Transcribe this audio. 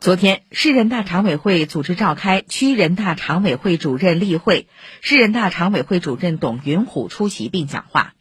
昨天市人大常委会组织召开区人大常委会主任例会。市人大常委会主任董云虎出席并讲话。